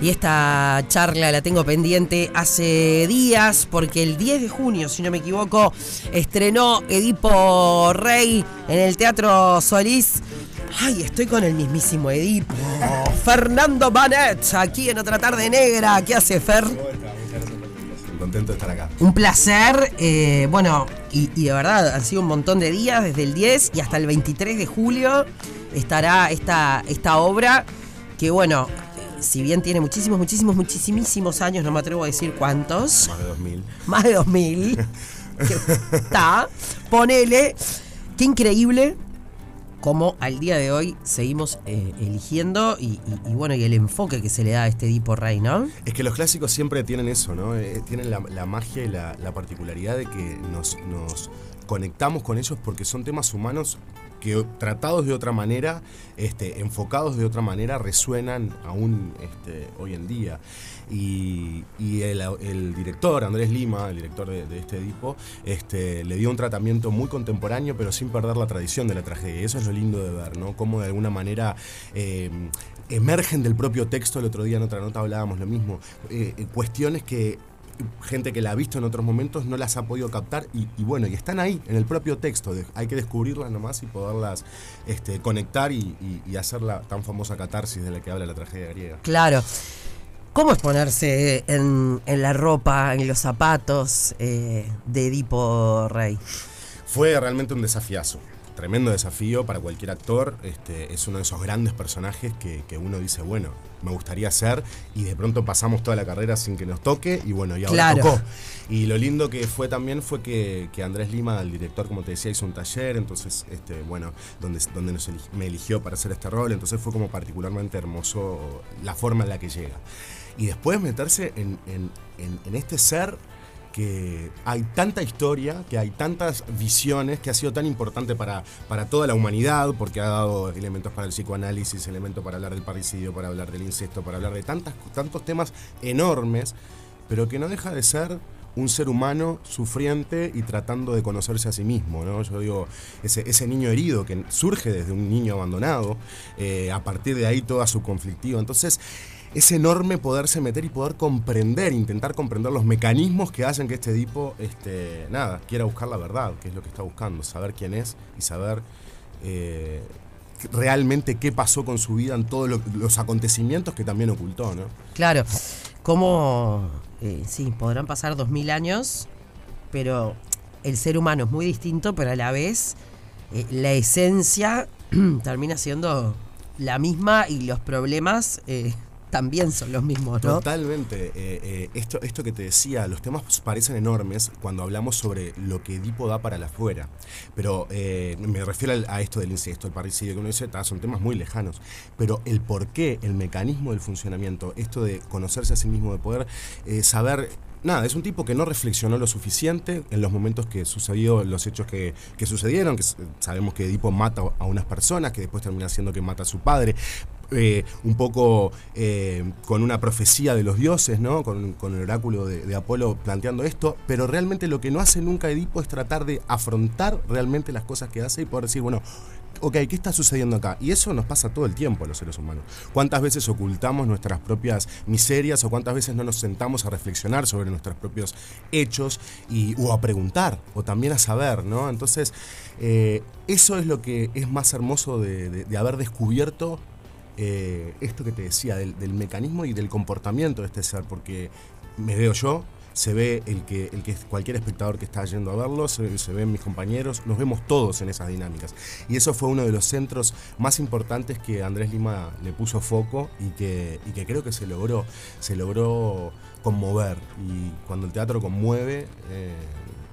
Y esta charla la tengo pendiente hace días porque el 10 de junio, si no me equivoco, estrenó Edipo Rey en el Teatro Solís. Ay, estoy con el mismísimo Edipo. Fernando Banet, aquí en otra tarde negra. ¿Qué hace Fer? Contento de estar acá. Un placer. eh, bueno, y, y de verdad, han sido un montón de días, desde el 10 y hasta el 23 de julio estará esta, esta obra que, bueno, si bien tiene muchísimos, muchísimos, muchísimos años, no me atrevo a decir cuántos, Más de 2000. más de 2000, que está, ponele, qué increíble cómo al día de hoy seguimos eh, eligiendo y, y- y bueno, y el enfoque que se le da a este Edipo Rey, ¿no? Es que los clásicos siempre tienen eso, ¿no? Eh, tienen la, la magia y la, la particularidad de que nos, nos conectamos con ellos porque son temas humanos que tratados de otra manera, este, enfocados de otra manera, resuenan aún este, hoy en día. Y, el, director, Andrés Lima, el director de, este Edipo, este, le dio un tratamiento muy contemporáneo, pero sin perder la tradición de la tragedia. Eso es lo lindo de ver, ¿no? Cómo de alguna manera eh, emergen del propio texto. El otro día en otra nota hablábamos lo mismo. eh, eh, cuestiones que gente que la ha visto en otros momentos no las ha podido captar y, y bueno, y están ahí, en el propio texto. de- hay que descubrirlas nomás y poderlas este, conectar y, y- y hacer la tan famosa catarsis de la que habla la tragedia griega. Claro. ¿Cómo es ponerse en, en la ropa, en los zapatos eh, de Edipo Rey? Fue realmente un desafiazo. Tremendo desafío para cualquier actor. Este, es uno de esos grandes personajes que, que uno dice, bueno, me gustaría ser. Y de pronto pasamos toda la carrera sin que nos toque. Y bueno, y ahora Claro. tocó. Y lo lindo que fue también fue que, que Andrés Lima, el director, como te decía, hizo un taller. Entonces, este, bueno, donde, donde nos me eligió para hacer este rol. Entonces fue como particularmente hermoso la forma en la que llega. Y después meterse en, en- en- en este ser que hay tanta historia, que hay tantas visiones, que ha sido tan importante para, para toda la humanidad, porque ha dado elementos para el psicoanálisis, elementos para hablar del parricidio, para hablar del incesto, para hablar de tantas, tantos temas enormes, pero que no deja de ser un ser humano sufriente y tratando de conocerse a sí mismo, ¿no? Yo digo, ese, niño herido que surge desde un niño abandonado, eh, a partir de ahí toda su conflictiva. Entonces, es enorme poderse meter y poder comprender, intentar comprender los mecanismos que hacen que este tipo, este, nada, quiera buscar la verdad, que es lo que está buscando, saber quién es y saber eh, realmente qué pasó con su vida en todos lo- los acontecimientos que también ocultó, ¿no? Claro. ¿Cómo, eh, sí, podrán pasar dos mil años, pero el ser humano es muy distinto, pero a la vez eh, la esencia termina siendo la misma y los problemas eh, también son los mismos, ¿no? Totalmente. Eh, eh, esto, esto que te decía, los temas parecen enormes cuando hablamos sobre lo que Edipo da para la afuera. Pero eh, me refiero a esto del incesto, el parricidio, que uno dice, "Ta, son temas muy lejanos. Pero el por qué, el mecanismo del funcionamiento, esto de conocerse a sí mismo, de poder saber Nada, es un tipo que no reflexionó lo suficiente en los momentos que sucedió, los hechos que, que sucedieron, sabemos que Edipo mata a unas personas, que después termina siendo que mata a su padre, eh, un poco eh, con una profecía de los dioses, ¿no? Con, el oráculo de, Apolo planteando esto, pero realmente lo que no hace nunca Edipo es tratar de afrontar realmente las cosas que hace y poder decir, bueno, ok, ¿qué está sucediendo acá? Y eso nos pasa todo el tiempo a los seres humanos. ¿Cuántas veces ocultamos nuestras propias miserias o cuántas veces no nos sentamos a reflexionar sobre nuestros propios hechos y, o a preguntar o también a saber, ¿no? Entonces, eh, eso es lo que es más hermoso de haber descubierto eh, esto que te decía, del, mecanismo y del comportamiento de este ser, porque me veo yo, se ve el que, el que cualquier espectador que está yendo a verlo, se, se ven mis compañeros, nos vemos todos en esas dinámicas. Y eso fue uno de los centros más importantes que Andrés Lima le puso foco y que, y que creo que se logró, se logró conmover. Y cuando el teatro conmueve, eh,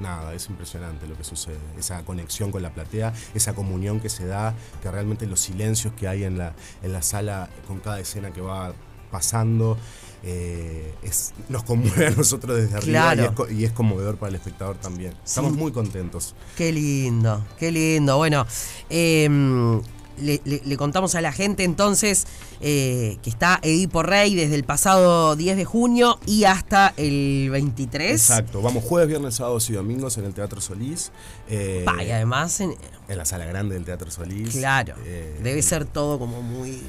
nada, es impresionante lo que sucede. Esa conexión con la platea, esa comunión que se da, que realmente los silencios que hay en la, en la sala con cada escena que va pasando. eh, es, nos conmueve a nosotros desde arriba Claro. y, es, co- y es conmovedor para el espectador también. Estamos Sí. muy contentos. Qué lindo, qué lindo. Bueno, em, le, le- le contamos a la gente entonces eh, que está Edipo Rey desde el pasado 10 de junio y hasta el 23. Exacto. Vamos jueves, viernes, sábados y domingos en el Teatro Solís. eh, y además, en- en la sala grande del Teatro Solís. claro, Eh, debe ser todo como muy...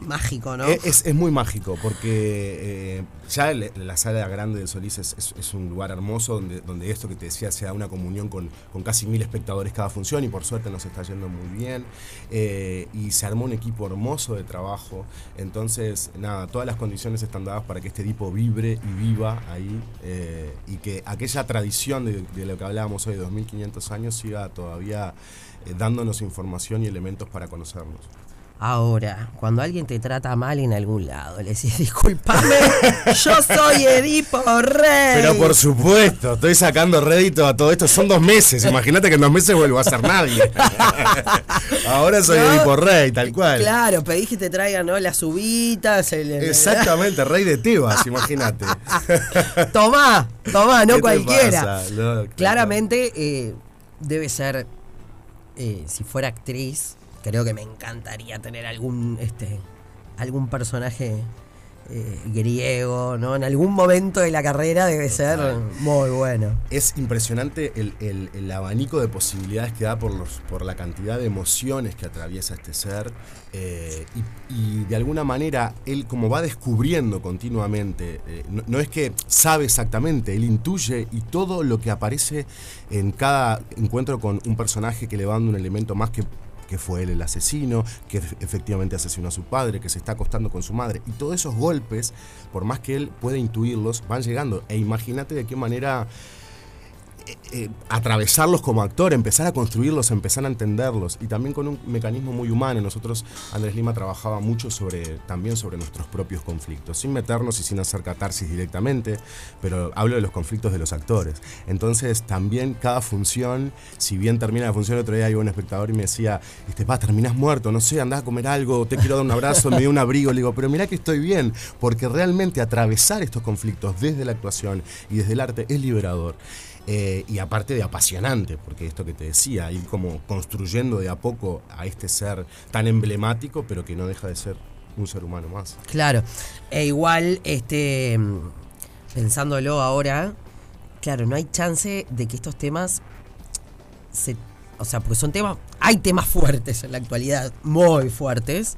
mágico, ¿no? Es, es muy mágico porque eh, ya la sala grande del Solís es, es- un lugar hermoso donde, donde esto que te decía se una comunión con, con casi mil espectadores cada función y por suerte nos está yendo muy bien. Eh, y se armó un equipo hermoso de trabajo. Entonces, nada, todas las condiciones están dadas para que este tipo vibre y viva ahí eh, y que aquella tradición de, de lo que hablábamos hoy de 2500 años siga todavía dándonos información y elementos para conocernos. Ahora, cuando alguien te trata mal en algún lado, le decís, disculpame, yo soy Edipo Rey. Pero por supuesto, estoy sacando rédito a todo esto. Son dos meses. Imagínate que en dos meses vuelvo a ser nadie. Ahora soy No, Edipo Rey, tal cual. Claro, pedís que te traigan ¿no? las el- el- Exactamente, rey de Tebas, imagínate. Tomá, tomá, ¿Qué no cualquiera. Claramente eh, debe ser, eh, si fuera actriz, creo que me encantaría tener algún, este, algún personaje eh, griego, ¿no? En algún momento de la carrera debe ser muy bueno. Es impresionante el, el- el abanico de posibilidades que da por, los, por la cantidad de emociones que atraviesa este ser. eh, y, y de alguna manera, él como va descubriendo continuamente, eh, no, no es que sabe exactamente, él intuye y todo lo que aparece en cada encuentro con un personaje que le va dando un elemento más que que fue él el asesino, que ef- efectivamente asesinó a su padre, que se está acostando con su madre. Y todos esos golpes, por más que él pueda intuirlos, van llegando. E imagínate de qué manera eh, eh, atravesarlos como actor, empezar a construirlos, empezar a entenderlos y también con un mecanismo muy humano. Nosotros, Andrés Lima trabajaba mucho sobre, también sobre nuestros propios conflictos, sin meternos y sin hacer catarsis directamente, pero hablo de los conflictos de los actores. Entonces, también cada función, si bien termina la función, el otro día iba un espectador y me decía, este, pa, terminás muerto, no sé, andás a comer algo, te quiero dar un abrazo, me dio un abrigo, le digo, pero mirá que estoy bien, porque realmente atravesar estos conflictos desde la actuación y desde el arte es liberador. Eh, y aparte de apasionante, porque esto que te decía, ir como construyendo de a poco a este ser tan emblemático, pero que no deja de ser un ser humano más. Claro. E igual, este. mm, Pensándolo ahora, claro, no hay chance de que estos temas se. O sea, porque son temas. Hay temas fuertes en la actualidad, muy fuertes.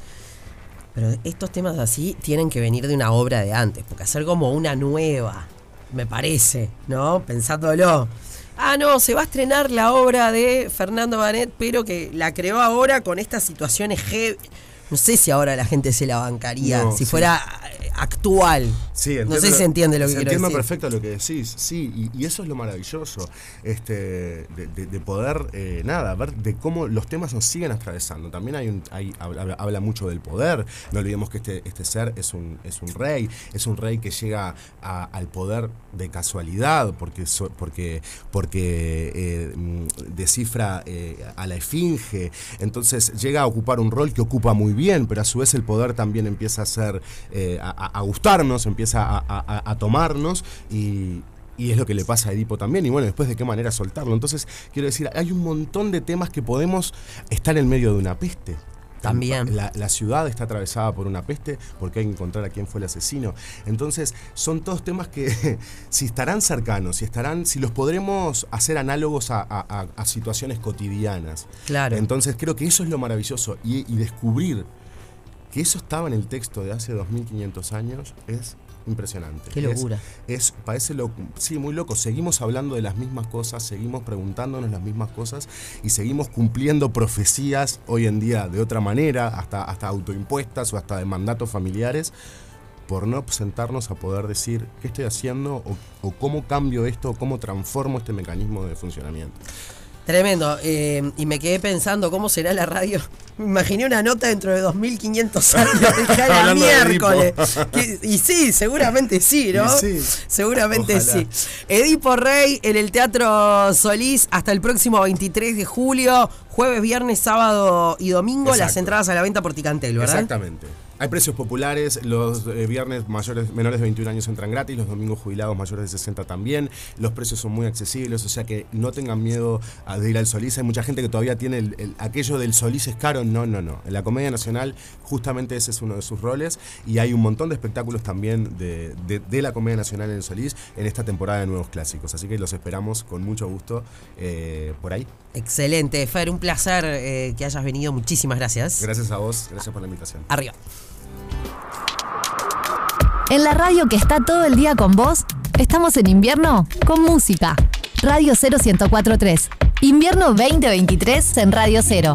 Pero estos temas así tienen que venir de una obra de antes, porque hacer como una nueva, me parece, ¿no? Pensándolo. Ah, no, se va a estrenar la obra de Fernando Banet, pero que la creó ahora con estas situaciones heavy. No sé si ahora la gente se la bancaría, No, si sí. fuera actual. Sí, no sé si se entiende lo que quiero Entiendo decir. perfecto lo que decís, sí, y, y eso es lo maravilloso, este, de, de- de poder, eh, nada, ver de cómo los temas nos siguen atravesando. También hay un, hay, habla, habla mucho del poder, no olvidemos que este, este ser es un, es un rey, es un rey que llega a- al poder de casualidad, porque, so- porque, porque eh, descifra eh, a la esfinge, entonces llega a ocupar un rol que ocupa muy bien, pero a su vez el poder también empieza a ser, a- a gustarnos, empieza a, a- a- a tomarnos y... y es lo que le pasa a Edipo también, y bueno, después de qué manera soltarlo. Entonces, quiero decir, hay un montón de temas que podemos estar en medio de una peste. También. La, la ciudad está atravesada por una peste porque hay que encontrar a quién fue el asesino. Entonces, son todos temas que si estarán cercanos, si estarán, si los podremos hacer análogos a, a- a- a situaciones cotidianas. Claro. Entonces, creo que eso es lo maravilloso. Y, y descubrir que eso estaba en el texto de hace 2500 años es impresionante. Qué Es- locura. es, parece lo, sí, muy loco. Seguimos hablando de las mismas cosas, seguimos preguntándonos las mismas cosas y seguimos cumpliendo profecías hoy en día de otra manera, hasta, hasta autoimpuestas o hasta de mandatos familiares, por no sentarnos a poder decir qué estoy haciendo o, o cómo cambio esto o cómo transformo este mecanismo de funcionamiento. Tremendo. eh, y me quedé pensando cómo será la radio. Me imaginé una nota dentro de 2500 años. dije, "A la Hablando de miércoles. Que- y sí, seguramente sí, ¿no? Sí. Seguramente Ojalá. sí. Edipo Rey en el Teatro Solís hasta el próximo 23 de julio. Jueves, viernes, sábado y domingo. Las entradas a la venta por Ticantel, ¿verdad? Exactamente. Hay precios populares, los eh, viernes mayores, menores de 21 años entran gratis, los domingos jubilados mayores de 60 también, los precios son muy accesibles, o sea que no tengan miedo a- de ir al Solís, hay mucha gente que todavía tiene el- el- aquello del Solís es caro, no, no, no, en la Comedia Nacional justamente ese es uno de sus roles y hay un montón de espectáculos también de, de- de la Comedia Nacional en el Solís en esta temporada de nuevos clásicos, así que los esperamos con mucho gusto eh, por ahí. Excelente. Fer, un placer eh, que hayas venido. Muchísimas gracias. Gracias a vos, gracias por la invitación. Arriba. En la radio que está todo el día con vos, estamos en invierno con música. Radio 0143. Invierno 2023 en Radio 0.